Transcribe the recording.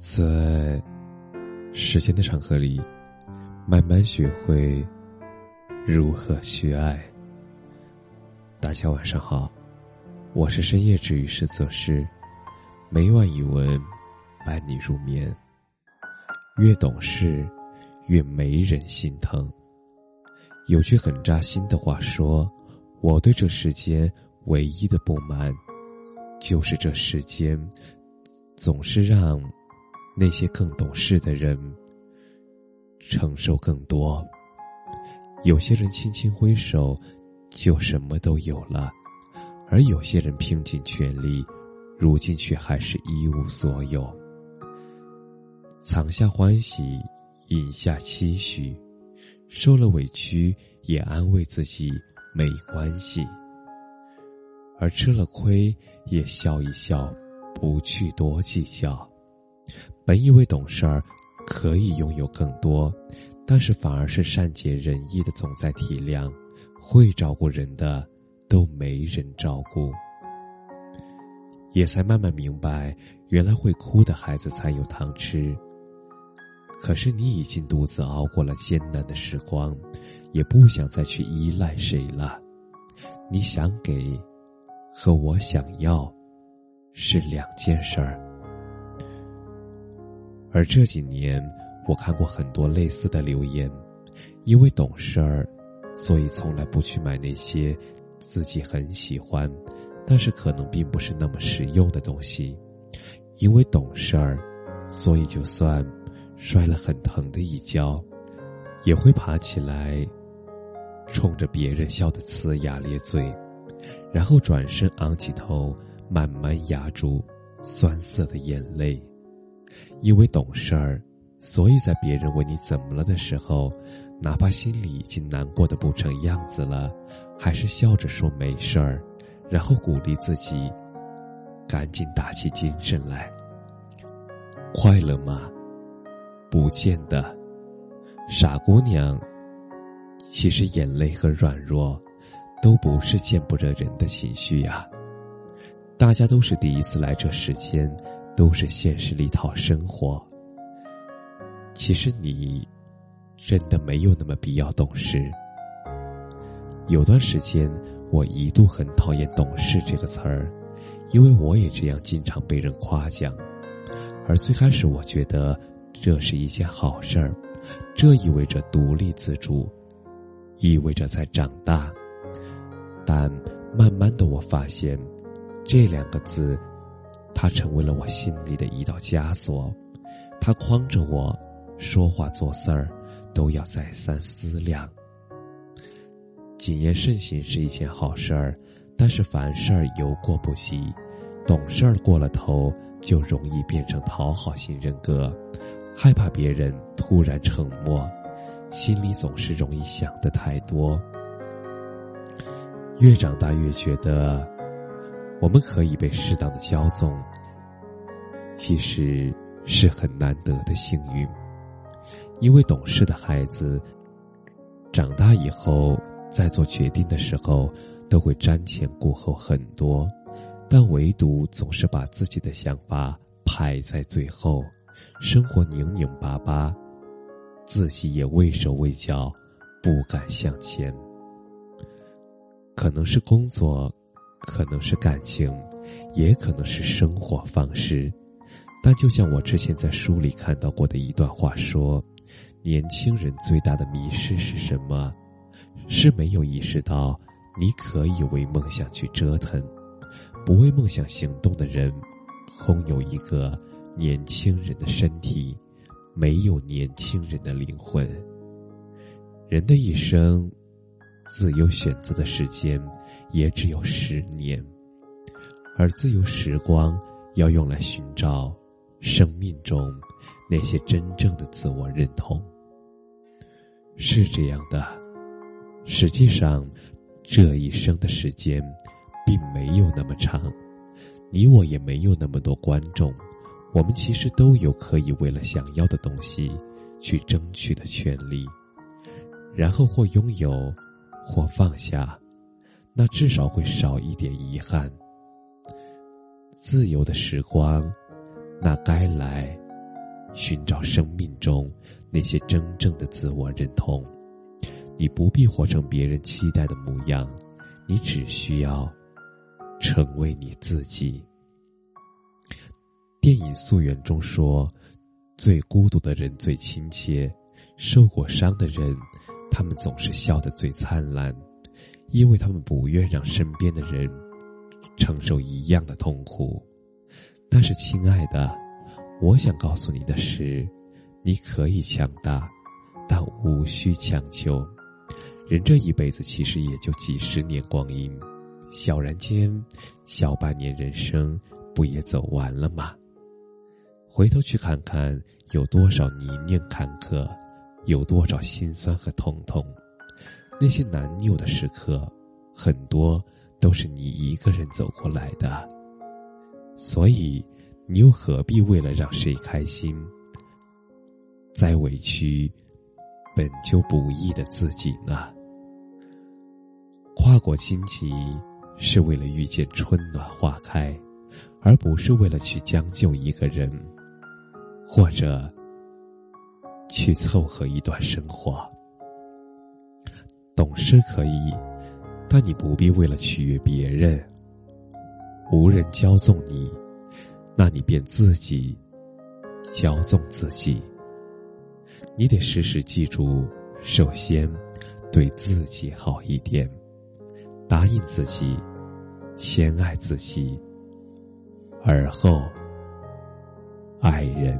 在时间的长河里，慢慢学会如何去爱。大家晚上好，我是深夜治愈师泽师，每晚一文伴你入眠。越懂事，越没人心疼。有句很扎心的话说：“我对这世间唯一的不满，就是这世间总是让那些更懂事的人承受更多。有些人轻轻挥手。”就什么都有了，而有些人拼尽全力，如今却还是一无所有。藏下欢喜，隐下期许，受了委屈也安慰自己没关系，而吃了亏也笑一笑，不去多计较。本以为懂事儿可以拥有更多，但是反而是善解人意的总在体谅。会照顾人的，都没人照顾。也才慢慢明白，原来会哭的孩子才有糖吃。可是你已经独自熬过了艰难的时光，也不想再去依赖谁了。你想给，和我想要，是两件事儿。而这几年，我看过很多类似的留言，因为懂事儿。所以，从来不去买那些自己很喜欢，但是可能并不是那么实用的东西。因为懂事儿，所以就算摔了很疼的一跤，也会爬起来，冲着别人笑得呲牙咧嘴，然后转身昂起头，慢慢压住酸涩的眼泪。因为懂事儿，所以在别人问你怎么了的时候。哪怕心里已经难过的不成样子了，还是笑着说没事儿，然后鼓励自己，赶紧打起精神来。快乐吗？不见得。傻姑娘，其实眼泪和软弱，都不是见不得人的情绪呀。大家都是第一次来这世间，都是现实里讨生活。其实你。真的没有那么必要懂事。有段时间，我一度很讨厌“懂事”这个词儿，因为我也这样经常被人夸奖。而最开始，我觉得这是一件好事儿，这意味着独立自主，意味着在长大。但慢慢的，我发现，这两个字，它成为了我心里的一道枷锁，它框着我，说话做事儿。都要再三思量。谨言慎行是一件好事儿，但是凡事有过不及，懂事儿过了头，就容易变成讨好型人格，害怕别人突然沉默，心里总是容易想的太多。越长大越觉得，我们可以被适当的骄纵，其实是很难得的幸运。因为懂事的孩子，长大以后在做决定的时候，都会瞻前顾后很多，但唯独总是把自己的想法排在最后，生活拧拧巴巴，自己也畏手畏脚，不敢向前。可能是工作，可能是感情，也可能是生活方式，但就像我之前在书里看到过的一段话说。年轻人最大的迷失是什么？是没有意识到，你可以为梦想去折腾。不为梦想行动的人，空有一个年轻人的身体，没有年轻人的灵魂。人的一生，自由选择的时间也只有十年，而自由时光要用来寻找生命中。那些真正的自我认同，是这样的。实际上，这一生的时间，并没有那么长。你我也没有那么多观众，我们其实都有可以为了想要的东西去争取的权利。然后或拥有，或放下，那至少会少一点遗憾。自由的时光，那该来。寻找生命中那些真正的自我认同。你不必活成别人期待的模样，你只需要成为你自己。电影《溯源》中说：“最孤独的人最亲切，受过伤的人，他们总是笑得最灿烂，因为他们不愿让身边的人承受一样的痛苦。”但是，亲爱的，我想告诉你的是，你可以强大，但无需强求。人这一辈子其实也就几十年光阴，小然间，小半年人生不也走完了吗？回头去看看，有多少泥泞坎坷，有多少心酸和痛痛，那些难拗的时刻，很多都是你一个人走过来的。所以，你又何必为了让谁开心，再委屈本就不易的自己呢？跨过荆棘，是为了遇见春暖花开，而不是为了去将就一个人，或者去凑合一段生活。懂事可以，但你不必为了取悦别人。无人骄纵你，那你便自己骄纵自己。你得时时记住，首先对自己好一点，答应自己，先爱自己，而后爱人。